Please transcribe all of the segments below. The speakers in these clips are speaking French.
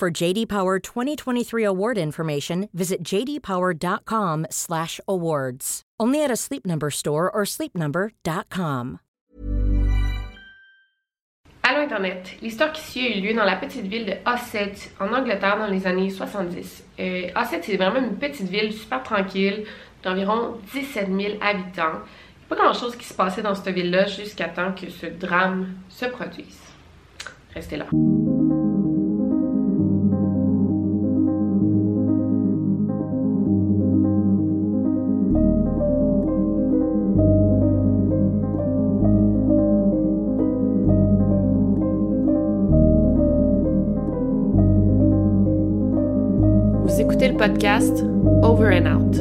For JD Power 2023 award information, visit jdpower.com/awards. Only at a Sleep Number store or sleepnumber.com. Allô Internet, l'histoire qui suit a eu lieu dans la petite ville de Osset, en Angleterre, dans les années 70. Euh, Osset, c'est vraiment une petite ville super tranquille, d'environ 17 000 habitants. Pas grand chose qui se passait dans cette ville-là jusqu'à temps que ce drame se produise. Restez là. Podcast Over and Out.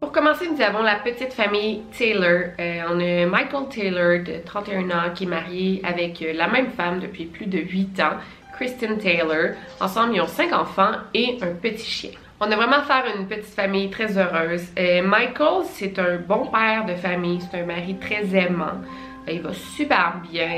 Pour commencer, nous avons la petite famille Taylor. Euh, on a Michael Taylor de 31 ans qui est marié avec euh, la même femme depuis plus de 8 ans, Kristen Taylor. Ensemble, ils ont 5 enfants et un petit chien. On a vraiment affaire à une petite famille très heureuse. Euh, Michael, c'est un bon père de famille, c'est un mari très aimant. Il va super bien,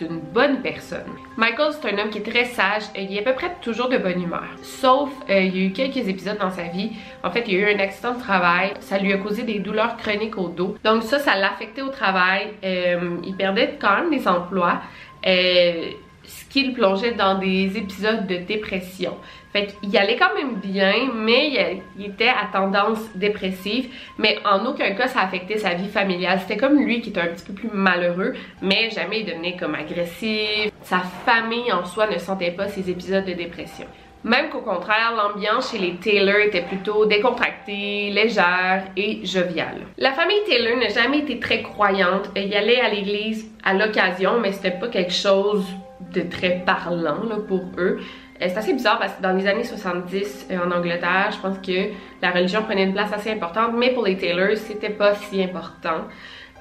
une bonne personne. Michael, c'est un homme qui est très sage et il est à peu près toujours de bonne humeur. Sauf, euh, il y a eu quelques épisodes dans sa vie. En fait, il y a eu un accident de travail. Ça lui a causé des douleurs chroniques au dos. Donc ça, ça l'a affecté au travail. Euh, il perdait quand même des emplois. Euh, ce qui le plongeait dans des épisodes de dépression. Fait qu'il allait quand même bien, mais il, était à tendance dépressive, mais en aucun cas ça affectait sa vie familiale. C'était comme lui qui était un petit peu plus malheureux, mais jamais il devenait comme agressif. Sa famille en soi ne sentait pas ces épisodes de dépression. Même qu'au contraire, l'ambiance chez les Taylor était plutôt décontractée, légère et joviale. La famille Taylor n'a jamais été très croyante. Il allait à l'église à l'occasion, mais c'était pas quelque chose de très parlant là, pour eux. C'est assez bizarre parce que dans les années 70 euh, en Angleterre, je pense que la religion prenait une place assez importante, mais pour les Taylors, c'était pas si important.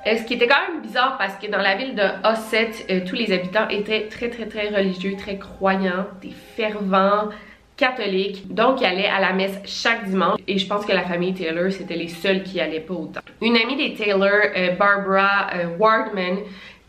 Euh, ce qui était quand même bizarre parce que dans la ville de Osset, euh, tous les habitants étaient très très très religieux, très croyants, des fervents catholiques. Donc, ils allaient à la messe chaque dimanche et je pense que la famille Taylor, c'était les seuls qui allaient pas autant. Une amie des Taylor, Barbara Wardman,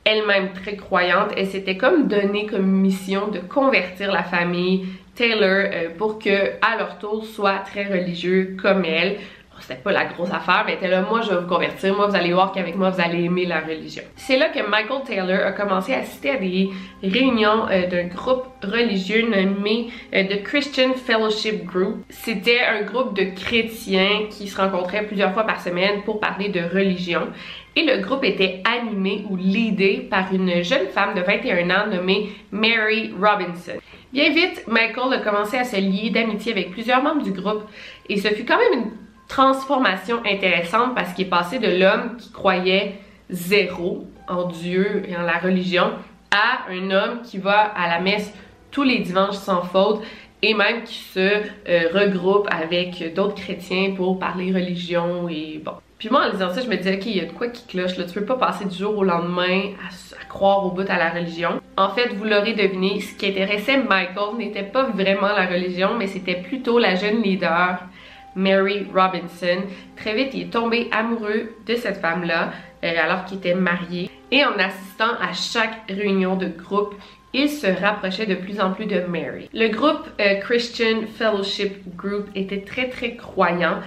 elle-même très croyante, elle s'était comme donnée comme mission de convertir la famille Taylor euh, pour que à leur tour soient très religieux comme elle. C'était pas la grosse affaire, mais était là, moi je vais vous convertir, moi vous allez voir qu'avec moi vous allez aimer la religion. C'est là que Michael Taylor a commencé à assister à des réunions euh, d'un groupe religieux nommé euh, The Christian Fellowship Group. C'était un groupe de chrétiens qui se rencontraient plusieurs fois par semaine pour parler de religion. Et le groupe était animé ou leadé par une jeune femme de 21 ans nommée Mary Robinson. Bien vite, Michael a commencé à se lier d'amitié avec plusieurs membres du groupe et ce fut quand même une transformation intéressante parce qu'il est passé de l'homme qui croyait zéro en Dieu et en la religion à un homme qui va à la messe tous les dimanches sans faute et même qui se euh, regroupe avec d'autres chrétiens pour parler religion et bon. Puis moi en lisant ça, je me disais ok, il y a de quoi qui cloche là, tu peux pas passer du jour au lendemain à, à croire au bout à la religion. En fait, vous l'aurez deviné, ce qui intéressait Michael n'était pas vraiment la religion, mais c'était plutôt la jeune leader Mary Robinson. Très vite, il est tombé amoureux de cette femme-là euh, alors qu'il était marié. Et en assistant à chaque réunion de groupe, il se rapprochait de plus en plus de Mary. Le groupe euh, Christian Fellowship Group était très très croyant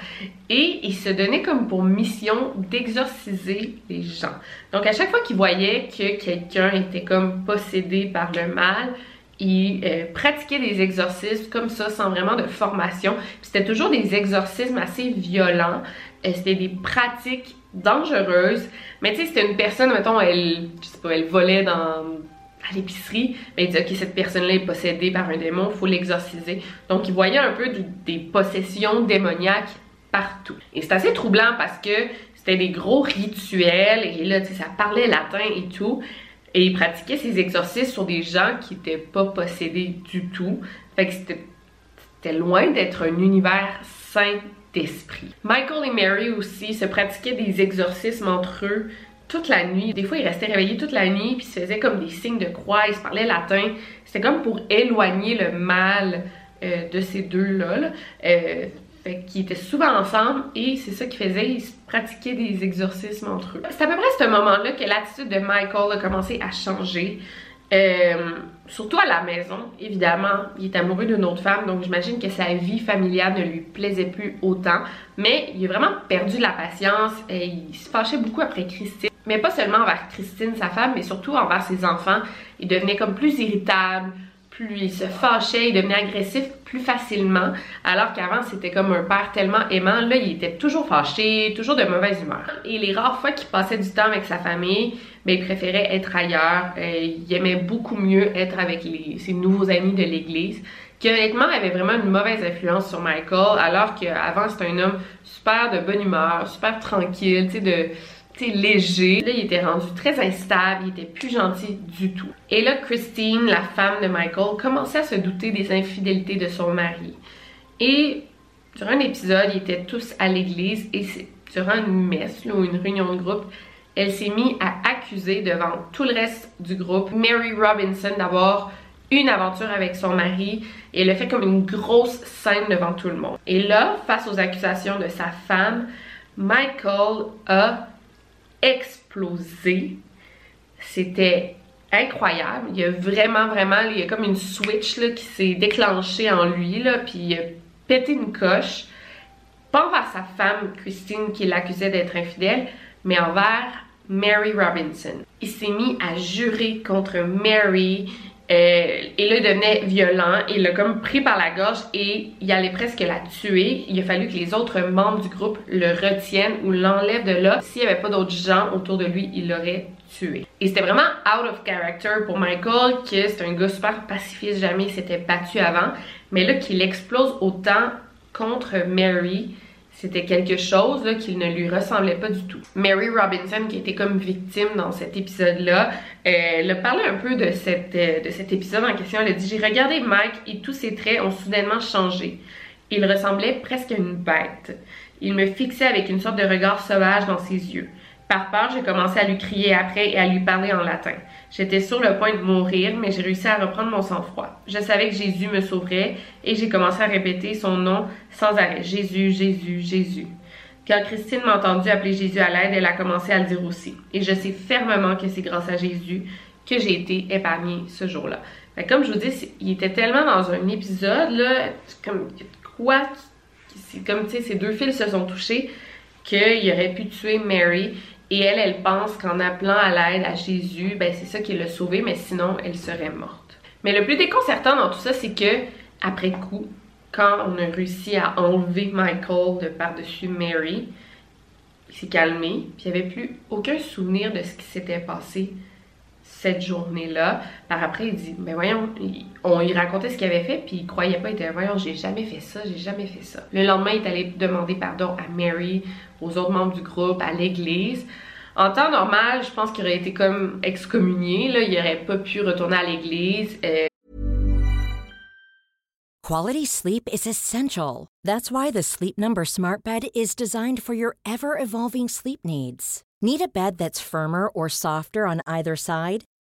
et il se donnait comme pour mission d'exorciser les gens. Donc à chaque fois qu'il voyait que quelqu'un était comme possédé par le mal, il euh, pratiquait des exorcismes comme ça sans vraiment de formation. C'était toujours des exorcismes assez violents. Euh, C'était des pratiques dangereuses. Mais tu sais, c'était une personne, mettons, elle, je sais pas, elle volait dans à l'épicerie, mais il dit ok cette personne-là est possédée par un démon, faut l'exorciser. Donc il voyait un peu des possessions démoniaques partout. Et c'est assez troublant parce que c'était des gros rituels et là tu sais ça parlait latin et tout. Et il pratiquait ses exorcismes sur des gens qui n'étaient pas possédés du tout. Fait que c'était loin d'être un univers sain d'esprit. Michael et Mary aussi se pratiquaient des exorcismes entre eux toute la nuit. Des fois, ils restaient réveillés toute la nuit, puis ils se faisaient comme des signes de croix, ils se parlaient latin. C'était comme pour éloigner le mal euh, de ces deux-là. Là. Euh, fait qu'ils étaient souvent ensemble et c'est ça qu'ils faisaient, ils pratiquaient des exorcismes entre eux. C'est à peu près à ce moment-là que l'attitude de Michael a commencé à changer. Euh, surtout à la maison, évidemment, il est amoureux d'une autre femme, donc j'imagine que sa vie familiale ne lui plaisait plus autant. Mais il a vraiment perdu la patience et il se fâchait beaucoup après Christine. Mais pas seulement envers Christine, sa femme, mais surtout envers ses enfants. Il devenait comme plus irritable, plus il se fâchait, il devenait agressif plus facilement, alors qu'avant c'était comme un père tellement aimant, là il était toujours fâché, toujours de mauvaise humeur. Et les rares fois qu'il passait du temps avec sa famille, ben, il préférait être ailleurs, euh, il aimait beaucoup mieux être avec ses nouveaux amis de l'église, qui honnêtement avait vraiment une mauvaise influence sur Michael, alors qu'avant c'était un homme super de bonne humeur, super tranquille, tu sais, de léger. Là, il était rendu très instable, il était plus gentil du tout. Et là, Christine, la femme de Michael, commençait à se douter des infidélités de son mari. Et durant un épisode, ils étaient tous à l'église et durant une messe ou une réunion de groupe, elle s'est mise à accuser devant tout le reste du groupe Mary Robinson d'avoir une aventure avec son mari et elle a fait comme une grosse scène devant tout le monde. Et là, face aux accusations de sa femme, Michael a explosé. C'était incroyable. Il y a vraiment, vraiment, il y a comme une switch là, qui s'est déclenchée en lui, là, puis il a pété une coche. Pas envers sa femme, Christine, qui l'accusait d'être infidèle, mais envers Mary Robinson. Il s'est mis à jurer contre Mary, euh, et là, il devenait violent. Il l'a comme pris par la gorge et il allait presque la tuer. Il a fallu que les autres membres du groupe le retiennent ou l'enlèvent de là. S'il n'y avait pas d'autres gens autour de lui, il l'aurait tué. Et c'était vraiment out of character pour Michael, que c'est un gars super pacifiste, jamais il s'était battu avant. Mais là, qu'il explose autant contre Mary, c'était quelque chose qui ne lui ressemblait pas du tout. Mary Robinson, qui était comme victime dans cet épisode-là, euh, elle a parlé un peu de, euh, de cet épisode en question. Elle a dit J'ai regardé Mike et tous ses traits ont soudainement changé. Il ressemblait presque à une bête. Il me fixait avec une sorte de regard sauvage dans ses yeux. Par peur, j'ai commencé à lui crier après et à lui parler en latin. J'étais sur le point de mourir, mais j'ai réussi à reprendre mon sang-froid. Je savais que Jésus me sauverait et j'ai commencé à répéter son nom sans arrêt. Jésus, Jésus, Jésus. Quand Christine m'a entendu appeler Jésus à l'aide, elle a commencé à le dire aussi. Et je sais fermement que c'est grâce à Jésus que j'ai été épargnée ce jour-là. Comme je vous dis, il était tellement dans un épisode, là, comme quoi, c'est comme, tu sais, ces deux fils se sont touchés qu'il aurait pu tuer Mary. Et elle, elle pense qu'en appelant à l'aide à Jésus, ben c'est ça qui l'a sauvée, mais sinon elle serait morte. Mais le plus déconcertant dans tout ça, c'est que après coup, quand on a réussi à enlever Michael de par-dessus Mary, il s'est calmé, puis il n'y avait plus aucun souvenir de ce qui s'était passé cette journée-là. Par après, il dit, mais voyons, on lui racontait ce qu'il avait fait, puis il croyait pas, il était, voyons, j'ai jamais fait ça, j'ai jamais fait ça. Le lendemain, il est allé demander pardon à Mary, aux autres membres du groupe, à l'église. En temps normal, je pense qu'il aurait été comme excommunié, là, il aurait pas pu retourner à l'église. Euh... Quality sleep is essential. That's why the Sleep Number Smart Bed is designed for your ever-evolving sleep needs. Need a bed that's firmer or softer on either side?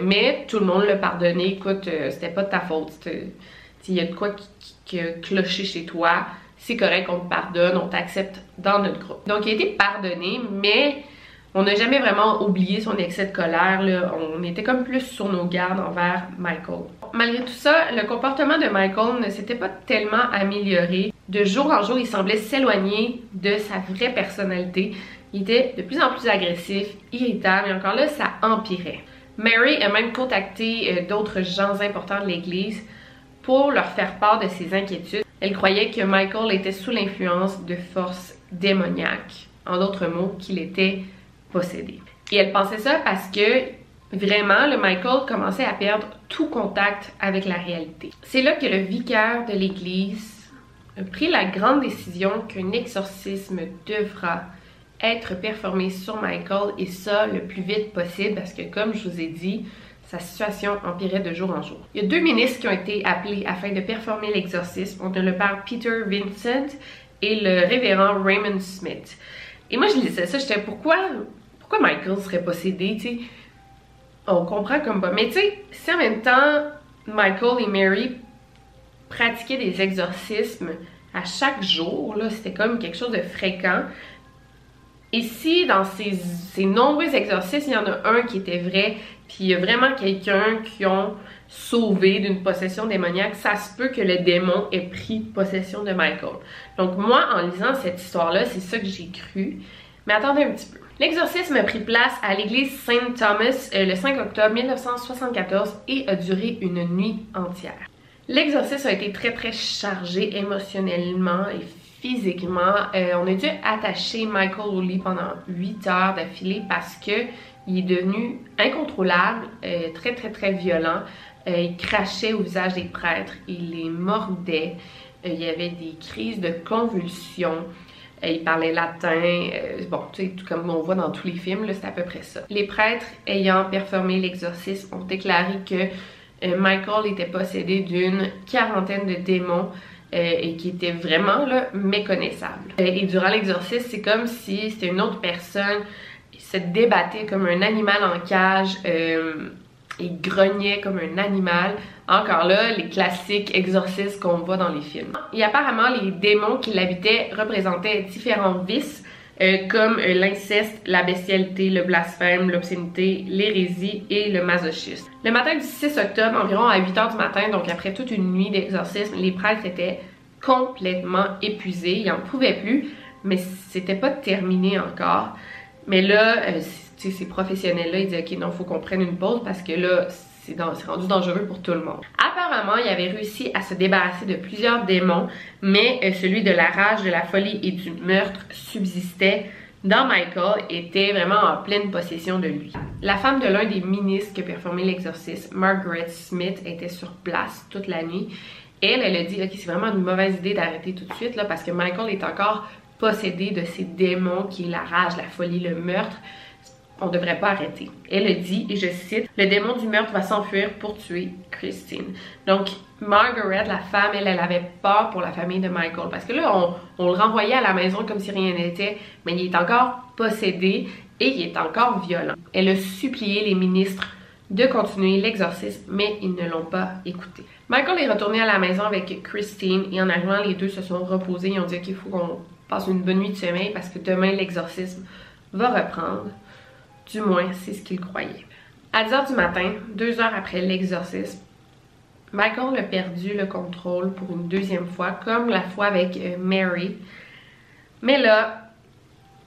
Mais tout le monde l'a pardonné. Écoute, euh, c'était pas ta faute. Il y a de quoi qui, chez toi. c'est correct, on te pardonne, on t'accepte dans notre groupe. Donc il a été pardonné, mais on n'a jamais vraiment oublié son excès de colère. On était comme plus sur nos gardes envers Michael. Malgré tout ça, le comportement de Michael ne s'était pas tellement amélioré. De jour en jour, il semblait s'éloigner de sa vraie personnalité. Il était de plus en plus agressif, irritable, et encore là, ça empirait. Mary a même contacté euh, d'autres gens importants de l'Église pour leur faire part de ses inquiétudes. Elle croyait que Michael était sous l'influence de forces démoniaques, en d'autres mots, qu'il était possédé. Et elle pensait ça parce que vraiment, le Michael commençait à perdre tout contact avec la réalité. C'est là que le vicaire de l'Église a pris la grande décision qu'un exorcisme devra être performé sur Michael et ça le plus vite possible parce que comme je vous ai dit, sa situation empirait de jour en jour. Il y a deux ministres qui ont été appelés afin de performer l'exorcisme. On a le père Peter Vincent et le révérend Raymond Smith. Et moi je lisais ça, j'étais pourquoi pourquoi Michael serait possédé, On comprend comme pas. Mais tu sais, si en même temps Michael et Mary pratiquaient des exorcismes à chaque jour, là, c'était comme quelque chose de fréquent. Si dans ces, nombreux exorcismes, il y en a un qui était vrai, puis il y a vraiment quelqu'un qui ont sauvé d'une possession démoniaque, ça se peut que le démon ait pris possession de Michael. Donc moi, en lisant cette histoire-là, c'est ça que j'ai cru. Mais attendez un petit peu. L'exorcisme a pris place à l'église Saint Thomas euh, le 5 octobre 1974 et a duré une nuit entière. L'exorcisme a été très très chargé émotionnellement et physiquement. Euh, on a dû attacher Michael au lit pendant 8 heures d'affilée parce que il est devenu incontrôlable, euh, très très très violent. Euh, il crachait au visage des prêtres, il les mordait, il y avait des crises de convulsions. il parlait latin, bon, tu sais, comme on voit dans tous les films, c'est à peu près ça. Les prêtres ayant performé l'exorcisme ont déclaré que Michael était possédé d'une quarantaine de démons et qui était vraiment méconnaissable. Euh, et durant l'exorcisme, c'est comme si c'était une autre personne qui se débattait comme un animal en cage euh, et grognait comme un animal. Encore là, les classiques exorcismes qu'on voit dans les films. Et apparemment, les démons qui l'habitaient représentaient différents vices euh, comme euh, l'inceste, la bestialité, le blasphème, l'obscénité, l'hérésie et le masochisme. Le matin du 6 octobre, environ à 8 h du matin, donc après toute une nuit d'exorcisme, les prêtres étaient complètement épuisés, ils n'en pouvaient plus, mais c'était pas terminé encore. Mais là, euh, ces professionnels-là, ils disaient, OK, non, faut qu'on prenne une pause parce que là, c'est rendu dangereux pour tout le monde. Apparemment, il avait réussi à se débarrasser de plusieurs démons, mais euh, celui de la rage, de la folie et du meurtre subsistait dans Michael était vraiment en pleine possession de lui. La femme de l'un des ministres qui a performé l'exorcisme, Margaret Smith, était sur place toute la nuit. Elle, elle a dit, ok, c'est vraiment une mauvaise idée d'arrêter tout de suite, parce que Michael est encore possédé de ces démons qui est la rage, la folie, le meurtre on devrait pas arrêter. Elle dit, et je cite, le démon du meurtre va s'enfuir pour tuer Christine. Donc, Margaret, la femme, elle, elle avait peur pour la famille de Michael. Parce que là, on, on le renvoyait à la maison comme si rien n'était, mais il est encore possédé et il est encore violent. Elle a supplié les ministres de continuer l'exorcisme, mais ils ne l'ont pas écouté. Michael est retourné à la maison avec Christine et en arrivant, les deux se sont reposés. Ils ont dit qu'il faut qu'on passe une bonne nuit de sommeil parce que demain, l'exorcisme va reprendre. Du moins, c'est ce qu'il croyait. À 10h du matin, deux heures après l'exorcisme, Michael a perdu le contrôle pour une deuxième fois, comme la fois avec euh, Mary. Mais là,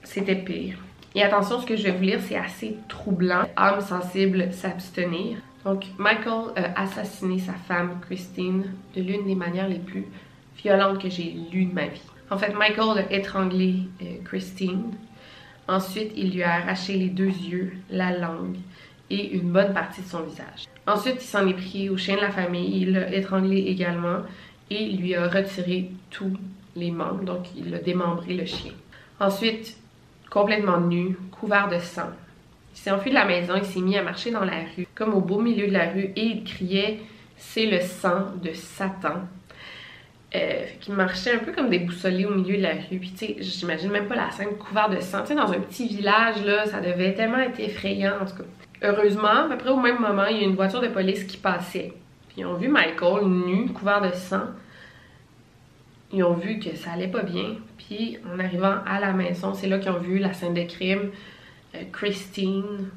c'était pire. Et attention, ce que je vais vous lire, c'est assez troublant. Âme sensible, s'abstenir. Donc, Michael a assassiné sa femme, Christine, de l'une des manières les plus violentes que j'ai lues de ma vie. En fait, Michael a étranglé euh, Christine, Ensuite, il lui a arraché les deux yeux, la langue et une bonne partie de son visage. Ensuite, il s'en est pris au chien de la famille, il l'a étranglé également et lui a retiré tous les membres, donc il a démembré le chien. Ensuite, complètement nu, couvert de sang, il s'est enfui de la maison, il s'est mis à marcher dans la rue, comme au beau milieu de la rue, et il criait C'est le sang de Satan euh, qui marchait un peu comme des boussolés au milieu de la rue. Puis, tu sais, j'imagine même pas la scène couverte de sang. Tu sais, dans un petit village, là, ça devait tellement être effrayant, en tout cas. Heureusement, à peu près au même moment, il y a une voiture de police qui passait. Puis, ils ont vu Michael nu, couvert de sang. Ils ont vu que ça allait pas bien. Puis, en arrivant à la maison, c'est là qu'ils ont vu la scène de crime. Euh, Christine,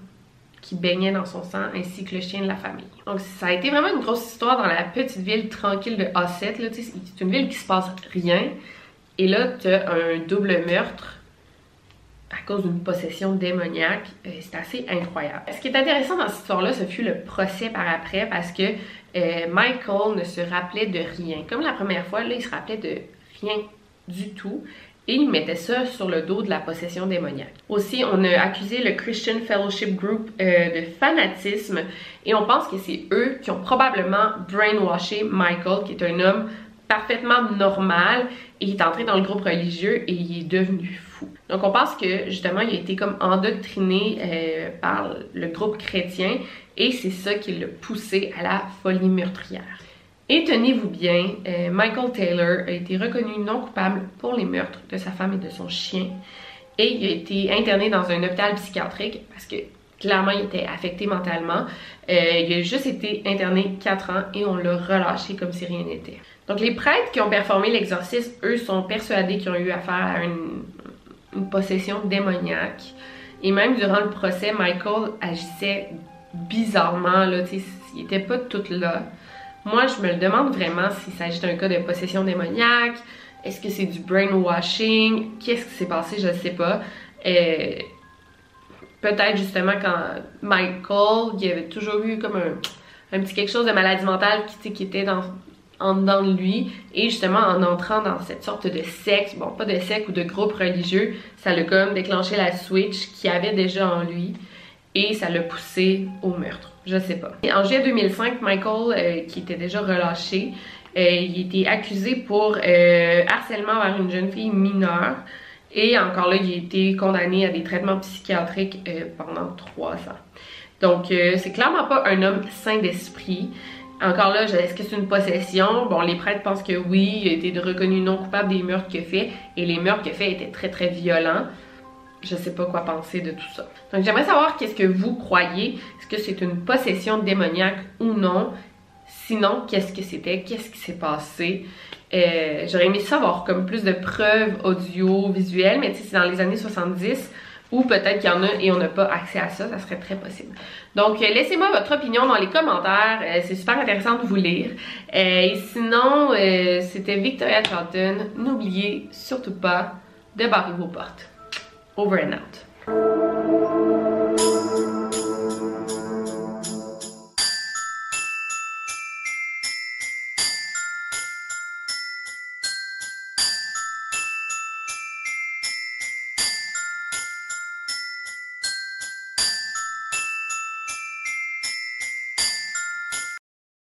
qui baignait dans son sang, ainsi que le chien de la famille. Donc ça a été vraiment une grosse histoire dans la petite ville tranquille de Osset. C'est une ville qui se passe rien. Et là, tu as un double meurtre à cause d'une possession démoniaque. Euh, c'est assez incroyable. Ce qui est intéressant dans cette histoire-là, ce fut le procès par après parce que euh, Michael ne se rappelait de rien. Comme la première fois, là, il se rappelait de rien du tout. Et il mettait ça sur le dos de la possession démoniaque. Aussi, on a accusé le Christian Fellowship Group euh, de fanatisme et on pense que c'est eux qui ont probablement brainwashé Michael, qui est un homme parfaitement normal et il est entré dans le groupe religieux et il est devenu fou. Donc on pense que justement il a été comme endoctriné euh, par le groupe chrétien et c'est ça qui l'a poussé à la folie meurtrière. Et tenez-vous bien, euh, Michael Taylor a été reconnu non coupable pour les meurtres de sa femme et de son chien et il a été interné dans un hôpital psychiatrique parce que clairement il était affecté mentalement. Euh, il a juste été interné 4 ans et on l'a relâché comme si rien n'était. Donc les prêtres qui ont performé l'exorcisme, eux, sont persuadés qu'ils ont eu affaire à une, possession démoniaque. Et même durant le procès, Michael agissait bizarrement, là, il était pas tout là. Moi, je me le demande vraiment s'il s'agit d'un cas de possession démoniaque, est-ce que c'est du brainwashing, qu'est-ce qui s'est passé, je ne sais pas. Euh, peut-être justement quand Michael, il avait toujours eu comme un, petit quelque chose de maladie mentale qui, était dans, en dedans de lui et justement en entrant dans cette sorte de sexe, bon pas de secte ou de groupe religieux, ça l'a comme déclenché la switch qu'il avait déjà en lui et ça l'a poussé au meurtre. Je sais pas. en juillet 2005, Michael, euh, qui était déjà relâché, euh, il était accusé pour euh, harcèlement vers une jeune fille mineure. Et encore là, il a été condamné à des traitements psychiatriques pendant trois ans. Donc, c'est clairement pas un homme sain d'esprit. Encore là, est-ce que c'est une possession? Bon, les prêtres pensent que oui, il a été reconnu non coupable des meurtres qu'il a fait, et les meurtres qu'il a fait étaient très très violents. Je sais pas quoi penser de tout ça. Donc j'aimerais savoir qu'est-ce que vous croyez. Est-ce que c'est une possession démoniaque ou non? Sinon, qu'est-ce que c'était? Qu'est-ce qui s'est passé? Euh, j'aurais aimé savoir comme plus de preuves audio, visuelles, mais c'est dans les années 70 ou peut-être qu'il y en a et on n'a pas accès à ça, ça serait très possible. Donc, euh, laissez-moi votre opinion dans les commentaires, euh, c'est super intéressant de vous lire. Et sinon, c'était Victoria Charlton. N'oubliez surtout pas de barrer vos portes. Over and out.